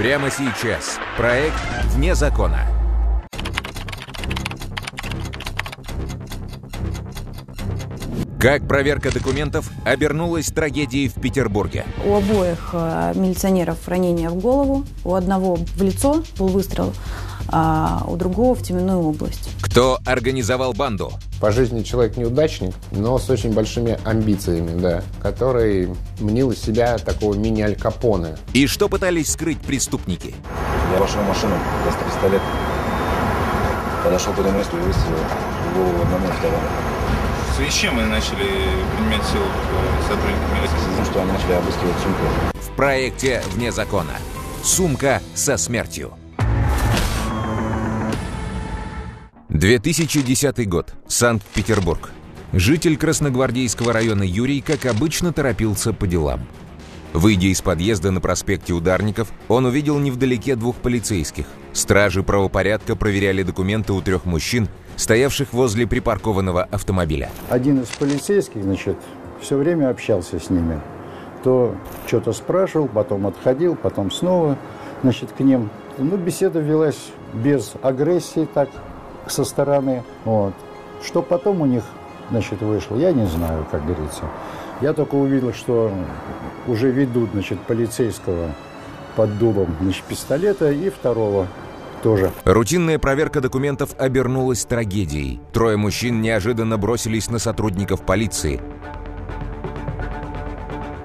Прямо сейчас. Проект «Вне закона». Как проверка документов обернулась трагедией в Петербурге? У обоих э, милиционеров ранение в голову, у одного в лицо был выстрел, а у другого в теменную область. Кто организовал банду? По жизни человек неудачник, но с очень большими амбициями, да, который мнил из себя такого мини-аль Капоне. И что пытались скрыть преступники? Я вошел в машину, достал пистолет, подошел к этому месту и выстрелил в голову одному и второму. В связи с чем мы начали принимать силу к сотрудникам милиции? Потому что они начали обыскивать сумку. В проекте «Вне закона». Сумка со смертью. 2010 год. Санкт-Петербург. Житель Красногвардейского района Юрий, как обычно, торопился по делам. Выйдя из подъезда на проспекте Ударников, он увидел невдалеке двух полицейских. Стражи правопорядка проверяли документы у трех мужчин, стоявших возле припаркованного автомобиля. Один из полицейских, значит, все время общался с ними. То что-то спрашивал, потом отходил, потом снова, значит, к ним. Ну, беседа велась без агрессии, так, со стороны. Вот. Что потом у них, значит, вышло, я не знаю, как говорится. Я только увидел, что уже ведут, значит, полицейского под дулом, значит, пистолета и второго тоже. Рутинная проверка документов обернулась трагедией. Трое мужчин неожиданно бросились на сотрудников полиции.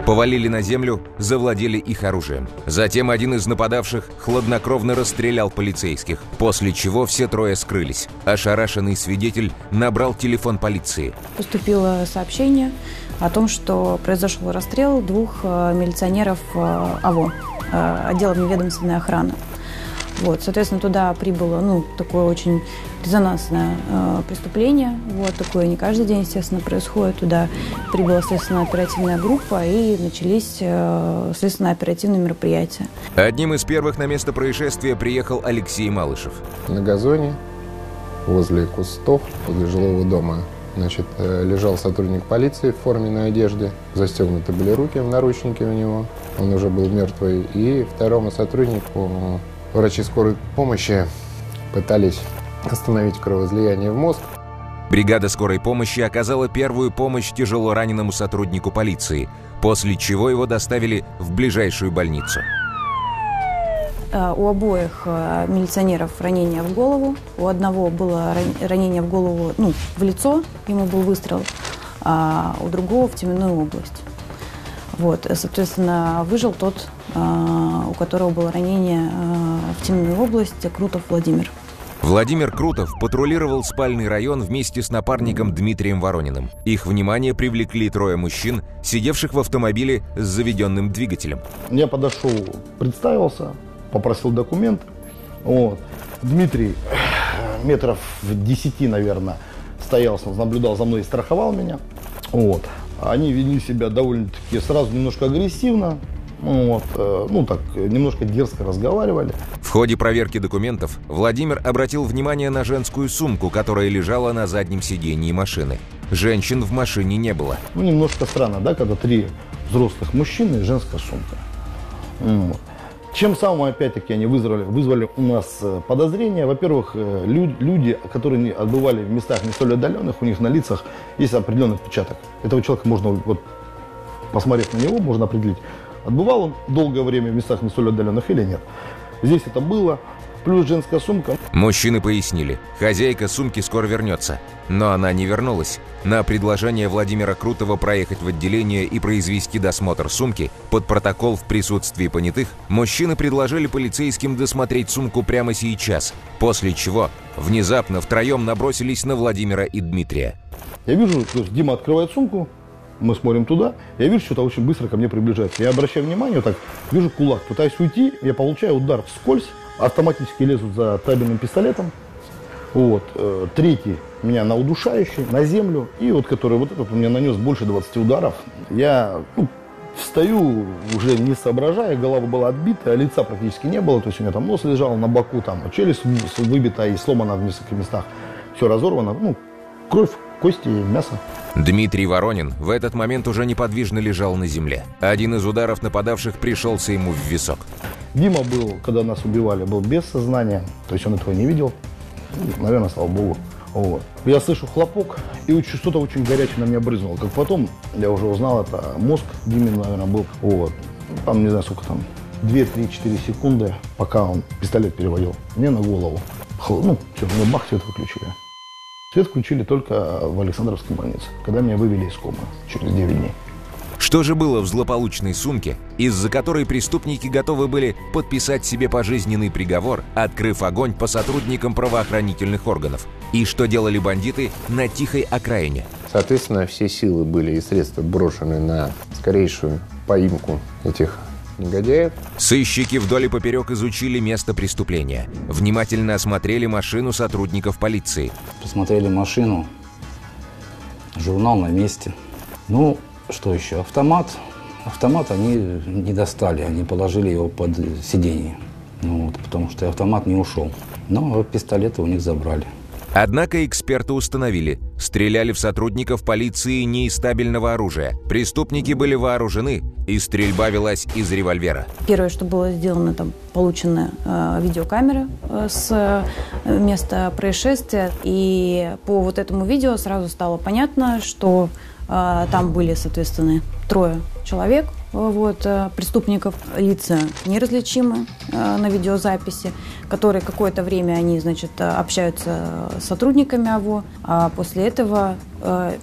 Повалили на землю, завладели их оружием. Затем один из нападавших хладнокровно расстрелял полицейских, после чего все трое скрылись. Ошарашенный свидетель набрал телефон полиции. Поступило сообщение о том, что произошел расстрел двух э, милиционеров э, АВО, э, отдела неведомственной охраны. Вот, соответственно, туда прибыло, ну, такое очень резонансное э, преступление. Вот, такое не каждый день, естественно, происходит. Туда прибыла следственная оперативная группа и начались э, следственно-оперативные мероприятия. Одним из первых на место происшествия приехал Алексей Малышев. На газоне, возле кустов, возле жилого дома, значит, э, лежал сотрудник полиции в форменной одежде. Застегнуты были руки в наручнике у него. Он уже был мертвый. И второму сотруднику Врачи скорой помощи пытались остановить кровоизлияние в мозг. Бригада скорой помощи оказала первую помощь тяжело раненому сотруднику полиции, после чего его доставили в ближайшую больницу. Э, У обоих э, милиционеров ранение в голову. У одного было ран- ранение в голову, ну, в лицо, ему был выстрел, а у другого в теменную область. Вот, соответственно, выжил тот, у которого было ранение э, в теменную область, Крутов Владимир. Владимир Крутов патрулировал спальный район вместе с напарником Дмитрием Ворониным. Их внимание привлекли трое мужчин, сидевших в автомобиле с заведенным двигателем. Я подошел, представился, попросил документы. Вот. Дмитрий метров в 10, наверное, стоял, наблюдал за мной и страховал меня. Вот. Они вели себя довольно-таки сразу немножко агрессивно. Вот, э, ну так, немножко дерзко разговаривали. В ходе проверки документов Владимир обратил внимание на женскую сумку, которая лежала на заднем сидении машины. Женщин в машине не было. Ну, немножко странно, да, когда три взрослых мужчины и женская сумка. Вот. Чем самым, опять-таки, они вызвали, вызвали у нас э, подозрения. Во-первых, э, лю- люди, которые отбывали в местах не столь отдаленных, у них на лицах есть определенный отпечаток. Этого человека можно, вот, посмотрев на него, можно определить, отбывал он долгое время в местах не столь отдаленных или нет. Здесь это было. Плюс женская сумка. Мужчины пояснили, хозяйка сумки скоро вернется. Но она не вернулась. На предложение Владимира Крутого проехать в отделение и произвести досмотр сумки под протокол в присутствии понятых, мужчины предложили полицейским досмотреть сумку прямо сейчас, после чего внезапно втроем набросились на Владимира и Дмитрия. Я вижу, то есть Дима открывает сумку, мы смотрим туда, я вижу, что-то очень быстро ко мне приближается. Я обращаю внимание, вот так, вижу кулак, пытаюсь уйти, я получаю удар вскользь, автоматически лезут за табельным пистолетом. Вот. э, Третий меня на удушающий, на землю, и вот который вот этот меня нанес больше 20 ударов. Я ну, встаю, уже не соображая, голова была отбита, а лица практически не было, то есть у меня там нос лежал на боку, там челюсть вы- выбита и сломана в нескольких местах, все разорвано, ну, кровь, кости, мясо. Дмитрий Воронин в этот момент уже неподвижно лежал на земле. Один из ударов нападавших пришелся ему в висок. Дима был, когда нас убивали, был без сознания, то есть он этого не видел. Ну, Наверное, слава богу. Вот. Я слышу хлопок, и что-то очень горячее на меня брызнуло. Как потом я уже узнал, это мозг Димин, наверное, был. Вот. Ну, Там, не знаю, сколько там, 2-3-4 секунды, пока он пистолет переводил мне на голову. Ну, все, мне бах, свет выключили. Свет включили только в Александровской больнице, когда меня вывели из комы через 9 дней. Что же было в злополучной сумке, из-за которой преступники готовы были подписать себе пожизненный приговор, открыв огонь по сотрудникам правоохранительных органов? И что делали бандиты на тихой окраине? Соответственно, все силы были и средства брошены на скорейшую поимку этих негодяев. Сыщики вдоль и поперек изучили место преступления, внимательно осмотрели машину сотрудников полиции. Посмотрели машину, журнал на месте. Ну, что еще? Автомат. Автомат они не достали, они положили его под сиденье. Ну, вот, потому что автомат не ушел. Но пистолеты у них забрали. Однако эксперты установили, стреляли в сотрудников полиции не из стабильного оружия. Преступники были вооружены, и стрельба велась из револьвера. Первое, что было сделано, там получены э, видеокамеры э, с э, места происшествия. И по вот этому видео сразу стало понятно, что э, там были, соответственно, трое человек, вот, э, преступников, лица неразличимы э, на видеозаписи, которые какое-то время они, значит, э, общаются с сотрудниками АВО, а после этого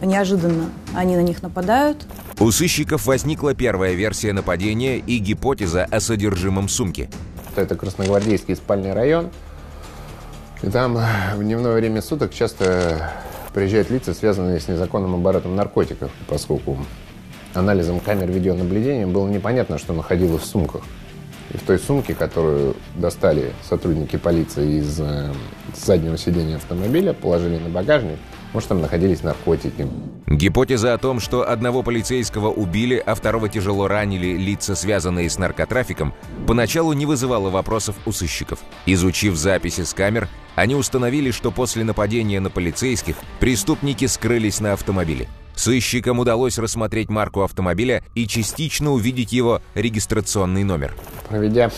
неожиданно они на них нападают, У сыщиков возникла первая версия нападения и гипотеза о содержимом сумки. Это Красногвардейский спальный район. И там в дневное время суток часто приезжают лица, связанные с незаконным оборотом наркотиков, поскольку анализом камер видеонаблюдения было непонятно, что находилось в сумках. И в той сумке, которую достали сотрудники полиции из э, заднего сиденья автомобиля, положили на багажник, может, там находились наркотики. Гипотеза о том, что одного полицейского убили, а второго тяжело ранили лица, связанные с наркотрафиком, поначалу не вызывала вопросов у сыщиков. Изучив записи с камер, они установили, что после нападения на полицейских преступники скрылись на автомобиле. Сыщикам удалось рассмотреть марку автомобиля и частично увидеть его регистрационный номер. Проведя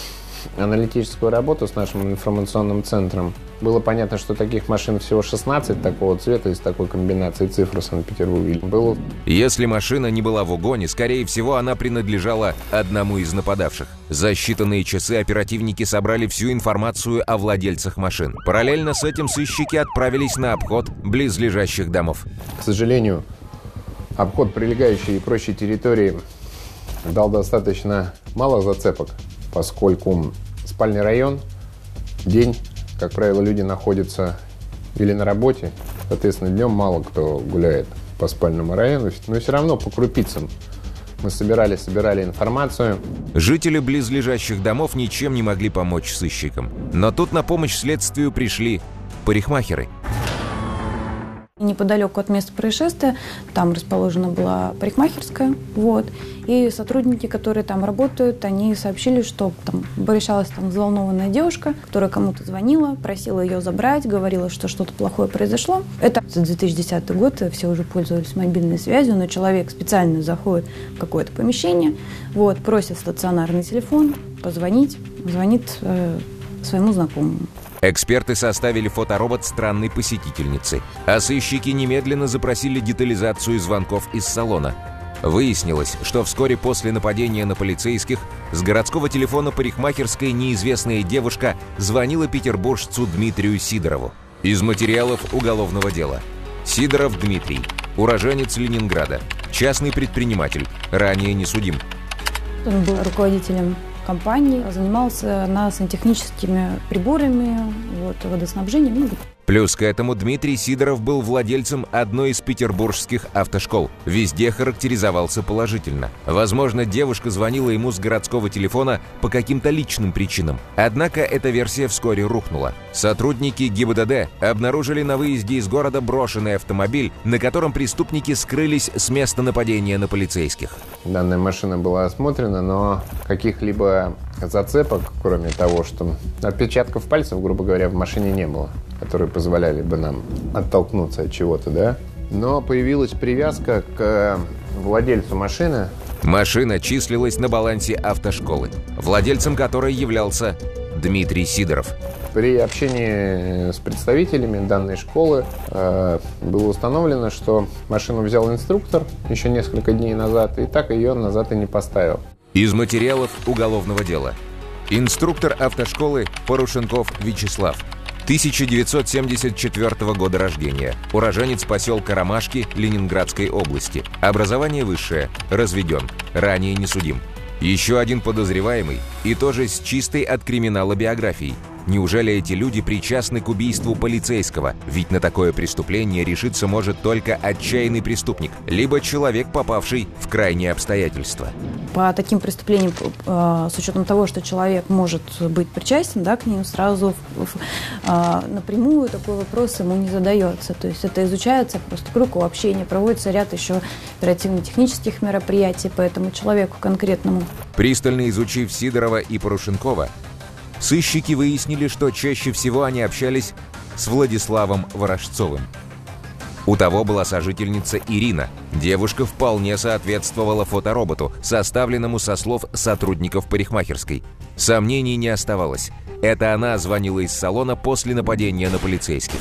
аналитическую работу с нашим информационным центром, было понятно, что таких машин всего 16 такого цвета и с такой комбинацией цифр в Санкт-Петербурге. Было Если машина не была в угоне, скорее всего, она принадлежала одному из нападавших. За считанные часы оперативники собрали всю информацию о владельцах машин. Параллельно с этим сыщики отправились на обход близлежащих домов. К сожалению, обход прилегающей и прочей территории дал достаточно мало зацепок, поскольку спальный район, день, как правило, люди находятся или на работе, соответственно, днем мало кто гуляет по спальному району, но все равно по крупицам мы собирали, собирали информацию. Жители близлежащих домов ничем не могли помочь сыщикам. Но тут на помощь следствию пришли парикмахеры. Неподалеку от места происшествия там расположена была парикмахерская, вот, и сотрудники, которые там работают, они сообщили, что там решалась там взволнованная девушка, которая кому-то звонила, просила ее забрать, говорила, что что-то плохое произошло. Это 2010 год, все уже пользовались мобильной связью, но человек специально заходит в какое-то помещение, вот, просит стационарный телефон, позвонить, звонит э, своему знакомому. Эксперты составили фоторобот странной посетительницы, а сыщики немедленно запросили детализацию звонков из салона. Выяснилось, что вскоре после нападения на полицейских с городского телефона парикмахерской неизвестная девушка звонила петербуржцу Дмитрию Сидорову. Из материалов уголовного дела. Сидоров Дмитрий, уроженец Ленинграда, частный предприниматель, ранее не судим. Он был руководителем компании, занимался на сантехническими приборами, вот, водоснабжением. Ну, Плюс к этому Дмитрий Сидоров был владельцем одной из петербургских автошкол. Везде характеризовался положительно. Возможно, девушка звонила ему с городского телефона по каким-то личным причинам. Однако эта версия вскоре рухнула. Сотрудники ГИБДД обнаружили на выезде из города брошенный автомобиль, на котором преступники скрылись с места нападения на полицейских. Данная машина была осмотрена, но каких-либо зацепок, кроме того, что отпечатков пальцев, грубо говоря, в машине не было, которые позволяли бы нам оттолкнуться от чего-то, да. Но появилась привязка к владельцу машины, Машина числилась на балансе автошколы, владельцем которой являлся Дмитрий Сидоров. При общении с представителями данной школы э, было установлено, что машину взял инструктор еще несколько дней назад, и так ее назад и не поставил. Из материалов уголовного дела. Инструктор автошколы Порушенков Вячеслав. 1974 года рождения. Уроженец поселка Ромашки Ленинградской области. Образование высшее. Разведен. Ранее не судим. Еще один подозреваемый, и тоже с чистой от криминала биографией. Неужели эти люди причастны к убийству полицейского? Ведь на такое преступление решиться может только отчаянный преступник, либо человек, попавший в крайние обстоятельства. По таким преступлениям, э, с учетом того, что человек может быть причастен да, к ним, сразу э, напрямую такой вопрос ему не задается. То есть это изучается просто круг общения, проводится ряд еще оперативно-технических мероприятий по этому человеку конкретному. Пристально изучив Сидорова и Порушенкова, Сыщики выяснили, что чаще всего они общались с Владиславом Ворожцовым. У того была сожительница Ирина. Девушка вполне соответствовала фотороботу, составленному со слов сотрудников парикмахерской. Сомнений не оставалось. Это она звонила из салона после нападения на полицейских.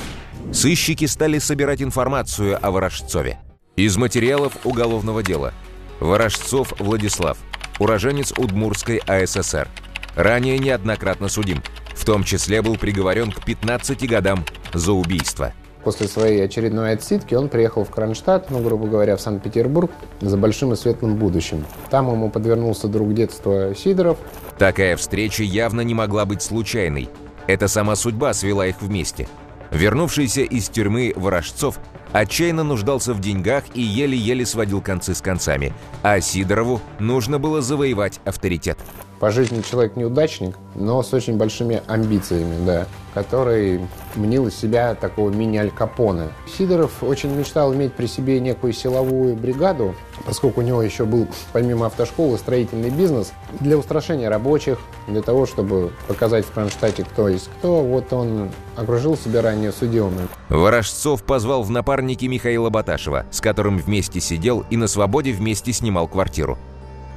Сыщики стали собирать информацию о Ворожцове. Из материалов уголовного дела. Ворожцов Владислав. Уроженец Удмурской АССР. Ранее неоднократно судим. В том числе был приговорен к 15 годам за убийство. После своей очередной отсидки он приехал в Кронштадт, ну, грубо говоря, в Санкт-Петербург за большим и светлым будущим. Там ему подвернулся друг детства Сидоров. Такая встреча явно не могла быть случайной. Это сама судьба свела их вместе. Вернувшийся из тюрьмы Ворожцов отчаянно нуждался в деньгах и еле-еле сводил концы с концами, а Сидорову нужно было завоевать авторитет. По жизни человек неудачник, но с очень большими амбициями, да, который мнил из себя такого мини-аль Капоне. Сидоров очень мечтал иметь при себе некую силовую бригаду, поскольку у него еще был, помимо автошколы, строительный бизнес, для устрашения рабочих, для того, чтобы показать в Кронштадте, кто есть кто, вот он окружил себя ранее судимым. Ворожцов позвал в напарники Михаила Баташева, с которым вместе сидел и на свободе вместе снимал квартиру.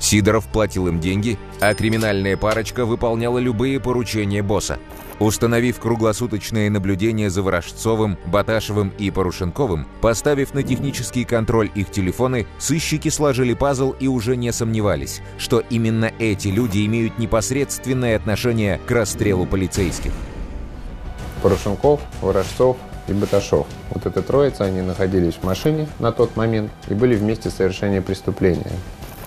Сидоров платил им деньги, а криминальная парочка выполняла любые поручения босса. Установив круглосуточное наблюдение за Ворожцовым, Баташевым и Порушенковым, поставив на технический контроль их телефоны, сыщики сложили пазл и уже не сомневались, что именно эти люди имеют непосредственное отношение к расстрелу полицейских. Порошенков, Ворожцов и Баташов. Вот эта троица, они находились в машине на тот момент и были вместе совершения преступления.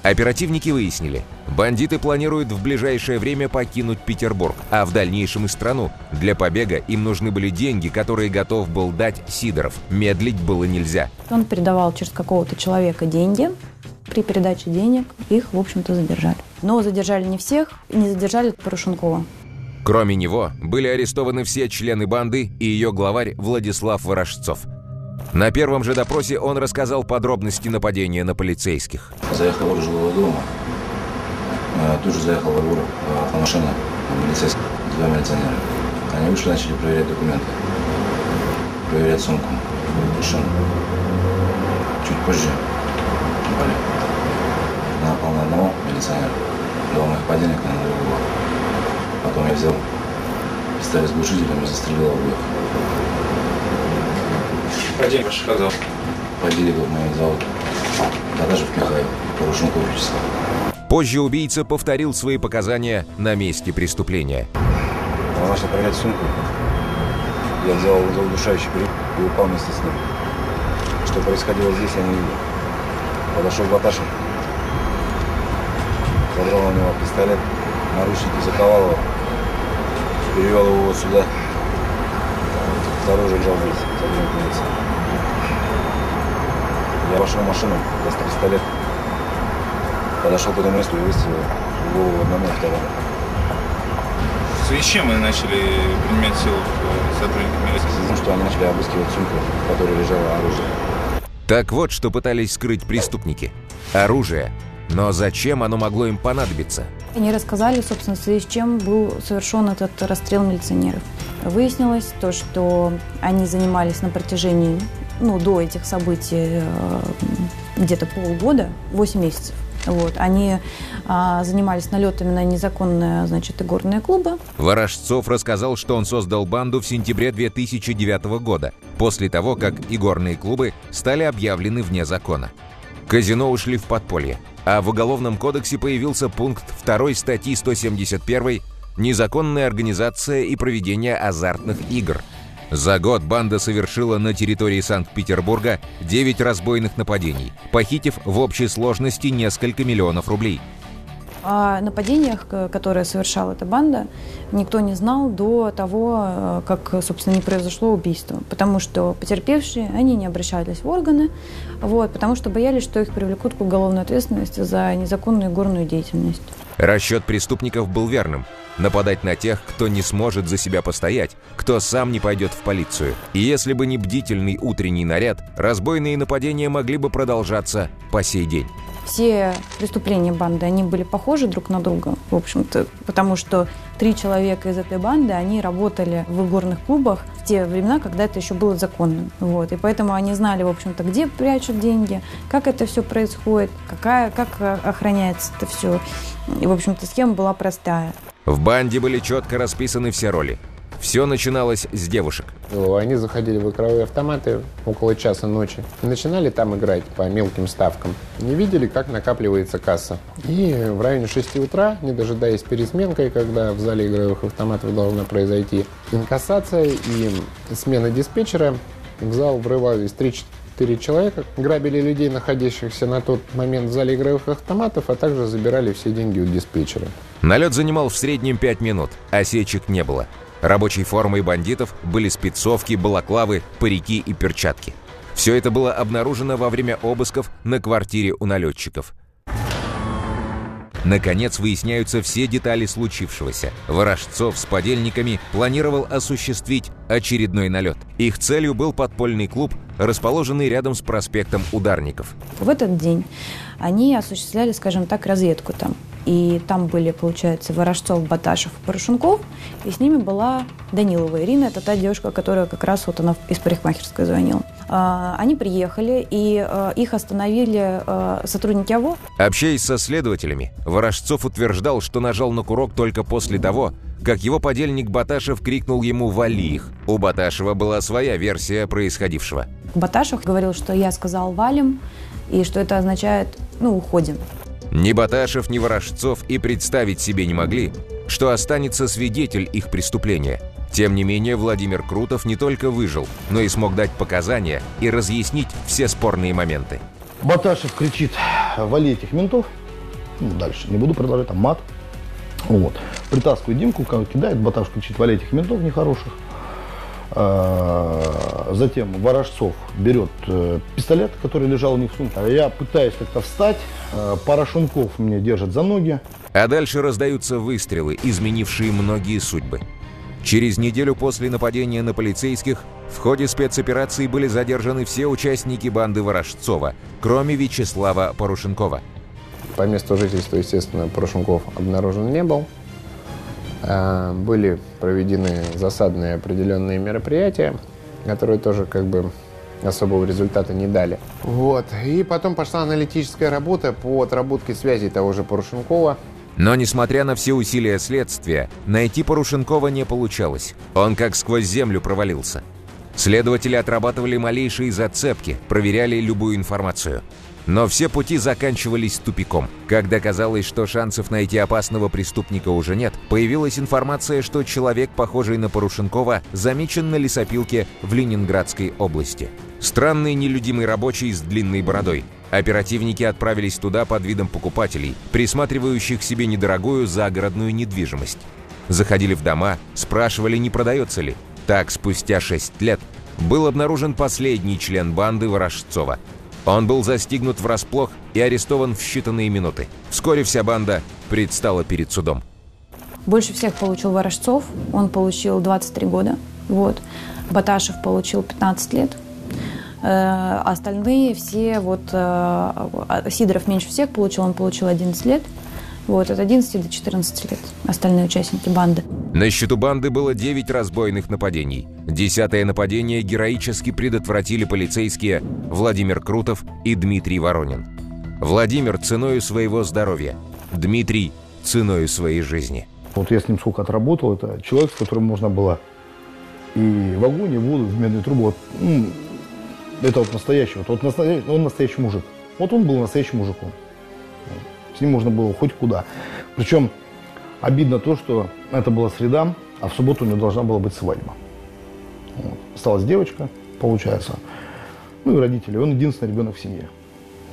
Оперативники выяснили, бандиты планируют в ближайшее время покинуть Петербург, а в дальнейшем и страну. Для побега им нужны были деньги, которые готов был дать Сидоров. Медлить было нельзя. Он передавал через какого-то человека деньги. При передаче денег их, в общем-то, задержали. Но задержали не всех, не задержали Порошенкова. Кроме него, были арестованы все члены банды и ее главарь Владислав Ворожцов – на первом же допросе он рассказал подробности нападения на полицейских. Заехал во жилого дома. А, тут же заехал во двор по машине полицейских, два милиционера. Они вышли, начали проверять документы, проверять сумку, машину. Чуть позже напали. Напал на одного милиционера, дал моих подельник на другого. Потом я взял пистолет с глушителем и застрелил обоих. Один ваш сказал. Поделили моего зовут. Продажи в Михаил, Порушенков Вячеслав. Позже убийца повторил свои показания на месте преступления. Он начал проверять сумку. Я взял за удушающий крик и упал вместе с ним. Что происходило здесь, я не видел. Подошел Баташев. Задрал на него пистолет, наручники заковал его. Перевел его вот сюда. Второй же лежал здесь, за я вошел в машину, достал пистолет, подошел к этому месту и выстрелил в голову одному и второму. В связи с чем мы начали принимать силу сотрудников милиции? Потому что они начали обыскивать сумку, в которой лежало оружие. Так вот, что пытались скрыть преступники. Оружие. Но зачем оно могло им понадобиться? Они рассказали, собственно, в связи с чем был совершен этот расстрел милиционеров. Выяснилось то, что они занимались на протяжении ну, до этих событий э, где-то полгода, 8 месяцев, Вот. Они а, занимались налетами на незаконные, значит, игорные клубы. Ворожцов рассказал, что он создал банду в сентябре 2009 года, после того, как игорные клубы стали объявлены вне закона. Казино ушли в подполье, а в Уголовном кодексе появился пункт 2 статьи 171 «Незаконная организация и проведение азартных игр». За год банда совершила на территории Санкт-Петербурга 9 разбойных нападений, похитив в общей сложности несколько миллионов рублей – о нападениях, которые совершала эта банда, никто не знал до того, э, как, собственно, не произошло убийство. Потому что потерпевшие, они не обращались в органы, вот, потому что боялись, что их привлекут к уголовной ответственности за незаконную горную деятельность. Расчет преступников был верным. Нападать на тех, кто не сможет за себя постоять, кто сам не пойдет в полицию. И если бы не бдительный утренний наряд, разбойные нападения могли бы продолжаться по сей день все преступления банды, они были похожи друг на друга, в общем-то, потому что три человека из этой банды, они работали в игорных клубах в те времена, когда это еще было законным. Вот. И поэтому они знали, в общем-то, где прячут деньги, как это все происходит, какая, как охраняется это все. И, в общем-то, схема была простая. В банде были четко расписаны все роли. Все начиналось с девушек. Они заходили в игровые автоматы около часа ночи начинали там играть по мелким ставкам. Не видели, как накапливается касса. И в районе 6 утра, не дожидаясь пересменкой, когда в зале игровых автоматов должна произойти инкассация и смена диспетчера, в зал врывались 3-4 человека, грабили людей, находящихся на тот момент в зале игровых автоматов, а также забирали все деньги у диспетчера. Налет занимал в среднем 5 минут, осечек не было. Рабочей формой бандитов были спецовки, балаклавы, парики и перчатки. Все это было обнаружено во время обысков на квартире у налетчиков. Наконец выясняются все детали случившегося. Ворожцов с подельниками планировал осуществить очередной налет. Их целью был подпольный клуб, расположенный рядом с проспектом Ударников. В этот день они осуществляли, скажем так, разведку там. И там были, получается, Ворожцов, Баташев, Порошенков. И с ними была Данилова Ирина. Это та девушка, которая как раз вот она из парикмахерской звонила. А, они приехали, и а, их остановили а, сотрудники АВО. Общаясь со следователями, Ворожцов утверждал, что нажал на курок только после того, как его подельник Баташев крикнул ему «Вали их!». У Баташева была своя версия происходившего. Баташев говорил, что я сказал «валим», и что это означает «ну, уходим». Ни Баташев, ни Ворожцов и представить себе не могли, что останется свидетель их преступления. Тем не менее, Владимир Крутов не только выжил, но и смог дать показания и разъяснить все спорные моменты. Баташев кричит, вали этих ментов. Ну, дальше не буду продолжать, там мат. Вот. Притаскивает Димку, кидает, Баташев кричит, вали этих ментов нехороших. А, затем Ворожцов берет э, пистолет, который лежал у них в сумке. Я пытаюсь как-то встать. А, Порошенков меня держит за ноги. А дальше раздаются выстрелы, изменившие многие судьбы. Через неделю после нападения на полицейских в ходе спецоперации были задержаны все участники банды Ворожцова, кроме Вячеслава Порошенкова. По месту жительства, естественно, Порошенков обнаружен не был. А, были проведены засадные определенные мероприятия, которые тоже как бы особого результата не дали. Вот. И потом пошла аналитическая работа по отработке связей того же Порошенкова. Но, несмотря на все усилия следствия, найти Порошенкова не получалось. Он как сквозь землю провалился. Следователи отрабатывали малейшие зацепки, проверяли любую информацию. Но все пути заканчивались тупиком. Когда казалось, что шансов найти опасного преступника уже нет, появилась информация, что человек, похожий на Порушенкова, замечен на лесопилке в Ленинградской области. Странный нелюдимый рабочий с длинной бородой. Оперативники отправились туда под видом покупателей, присматривающих себе недорогую загородную недвижимость. Заходили в дома, спрашивали, не продается ли. Так, спустя шесть лет, был обнаружен последний член банды Ворожцова – он был застигнут врасплох и арестован в считанные минуты. Вскоре вся банда предстала перед судом. Больше всех получил Ворожцов. Он получил 23 года. Вот. Баташев получил 15 лет. Э, остальные все, вот э, Сидоров меньше всех получил, он получил 11 лет. Вот, от 11 до 14 лет остальные участники банды. На счету банды было 9 разбойных нападений. Десятое нападение героически предотвратили полицейские Владимир Крутов и Дмитрий Воронин. Владимир ценою своего здоровья. Дмитрий ценою своей жизни. Вот я с ним сколько отработал, это человек, с которым можно было и в огонь, и в воду, в медную трубу. Вот, ну, это вот настоящий, вот, вот настоящий, он настоящий мужик. Вот он был настоящим мужиком. С ним можно было хоть куда. Причем обидно то, что это была среда, а в субботу у него должна была быть свадьба. Вот. Осталась девочка, получается. Ну и родители. Он единственный ребенок в семье.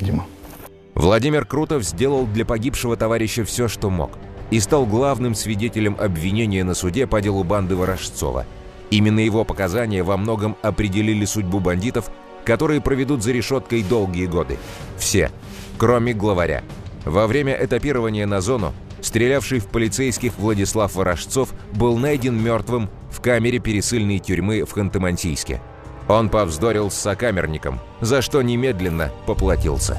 Дима. Владимир Крутов сделал для погибшего товарища все, что мог, и стал главным свидетелем обвинения на суде по делу банды Ворожцова. Именно его показания во многом определили судьбу бандитов, которые проведут за решеткой долгие годы. Все, кроме главаря. Во время этапирования на зону стрелявший в полицейских Владислав Ворожцов был найден мертвым в камере пересыльной тюрьмы в Ханты-Мансийске. Он повздорил с сокамерником, за что немедленно поплатился.